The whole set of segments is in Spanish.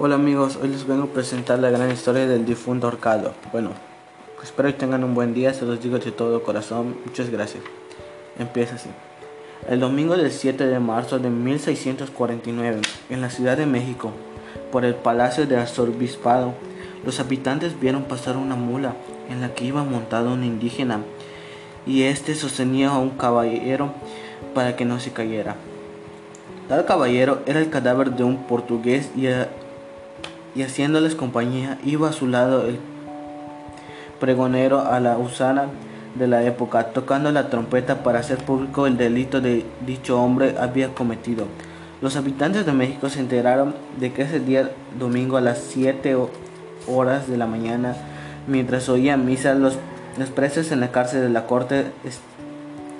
Hola amigos, hoy les vengo a presentar la gran historia del difunto ahorcado. Bueno, espero que tengan un buen día, se los digo de todo corazón, muchas gracias. Empieza así. El domingo del 7 de marzo de 1649, en la Ciudad de México, por el Palacio de Arzobispado, los habitantes vieron pasar una mula en la que iba montado un indígena y este sostenía a un caballero para que no se cayera. Tal caballero era el cadáver de un portugués y, y haciéndoles compañía iba a su lado el pregonero a la usana de la época, tocando la trompeta para hacer público el delito de dicho hombre había cometido. Los habitantes de México se enteraron de que ese día domingo a las 7 horas de la mañana, mientras oían misa los, presos en la cárcel de la corte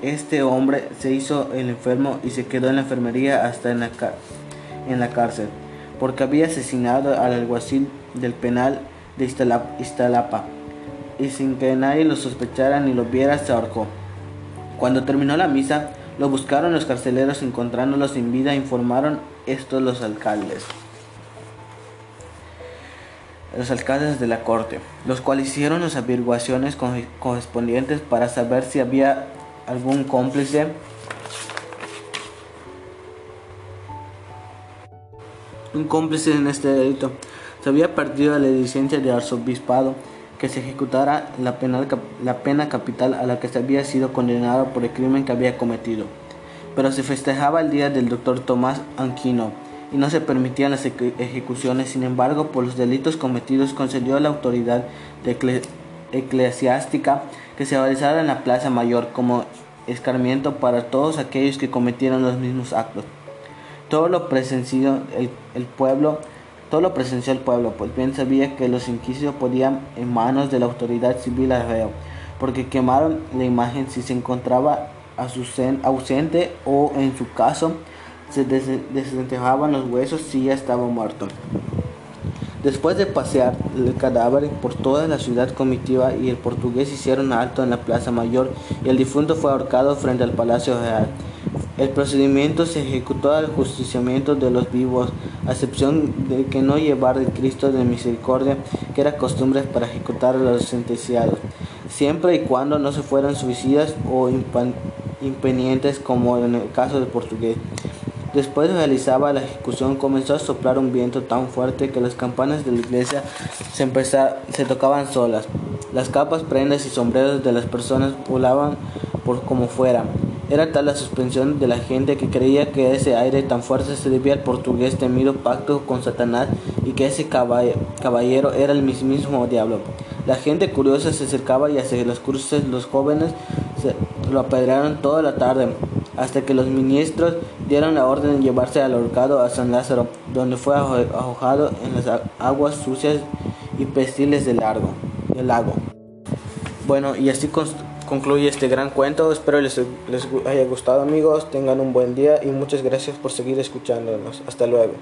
este hombre se hizo el enfermo y se quedó en la enfermería hasta en la, en la cárcel, porque había asesinado al alguacil del penal de Iztalapa, y sin que nadie lo sospechara ni lo viera se ahorcó. Cuando terminó la misa, lo buscaron los carceleros encontrándolo sin vida, informaron estos los alcaldes. Los alcaldes de la corte, los cuales hicieron las averiguaciones correspondientes para saber si había algún cómplice. Un cómplice en este delito. Se había perdido la licencia de arzobispado que se ejecutara la, la pena capital a la que se había sido condenado por el crimen que había cometido. Pero se festejaba el día del doctor Tomás Anquino y no se permitían las ejecuciones. Sin embargo, por los delitos cometidos concedió la autoridad eclesiástica que se realizara en la Plaza Mayor como escarmiento para todos aquellos que cometieron los mismos actos. Todo lo presenció el, pueblo, todo lo presenció el pueblo, pues bien sabía que los inquisitos podían en manos de la autoridad civil arreo, porque quemaron la imagen si se encontraba ausente o en su caso se desenterraban los huesos si ya estaba muerto. Después de pasear el cadáver por toda la ciudad comitiva y el portugués hicieron alto en la plaza mayor y el difunto fue ahorcado frente al palacio real. El procedimiento se ejecutó al justiciamiento de los vivos, a excepción de que no llevar el Cristo de misericordia, que era costumbre para ejecutar a los sentenciados, siempre y cuando no se fueran suicidas o impenientes como en el caso del portugués. Después de realizar la ejecución comenzó a soplar un viento tan fuerte que las campanas de la iglesia se, se tocaban solas. Las capas, prendas y sombreros de las personas volaban por como fuera. Era tal la suspensión de la gente que creía que ese aire tan fuerte se debía al portugués temido pacto con Satanás y que ese caballero era el mismísimo diablo. La gente curiosa se acercaba y hacia las cruces los jóvenes lo apedrearon toda la tarde hasta que los ministros dieron la orden de llevarse al ahorcado a San Lázaro, donde fue arrojado en las aguas sucias y pestiles del, largo, del lago. Bueno, y así concluye este gran cuento. Espero les, les haya gustado amigos, tengan un buen día y muchas gracias por seguir escuchándonos. Hasta luego.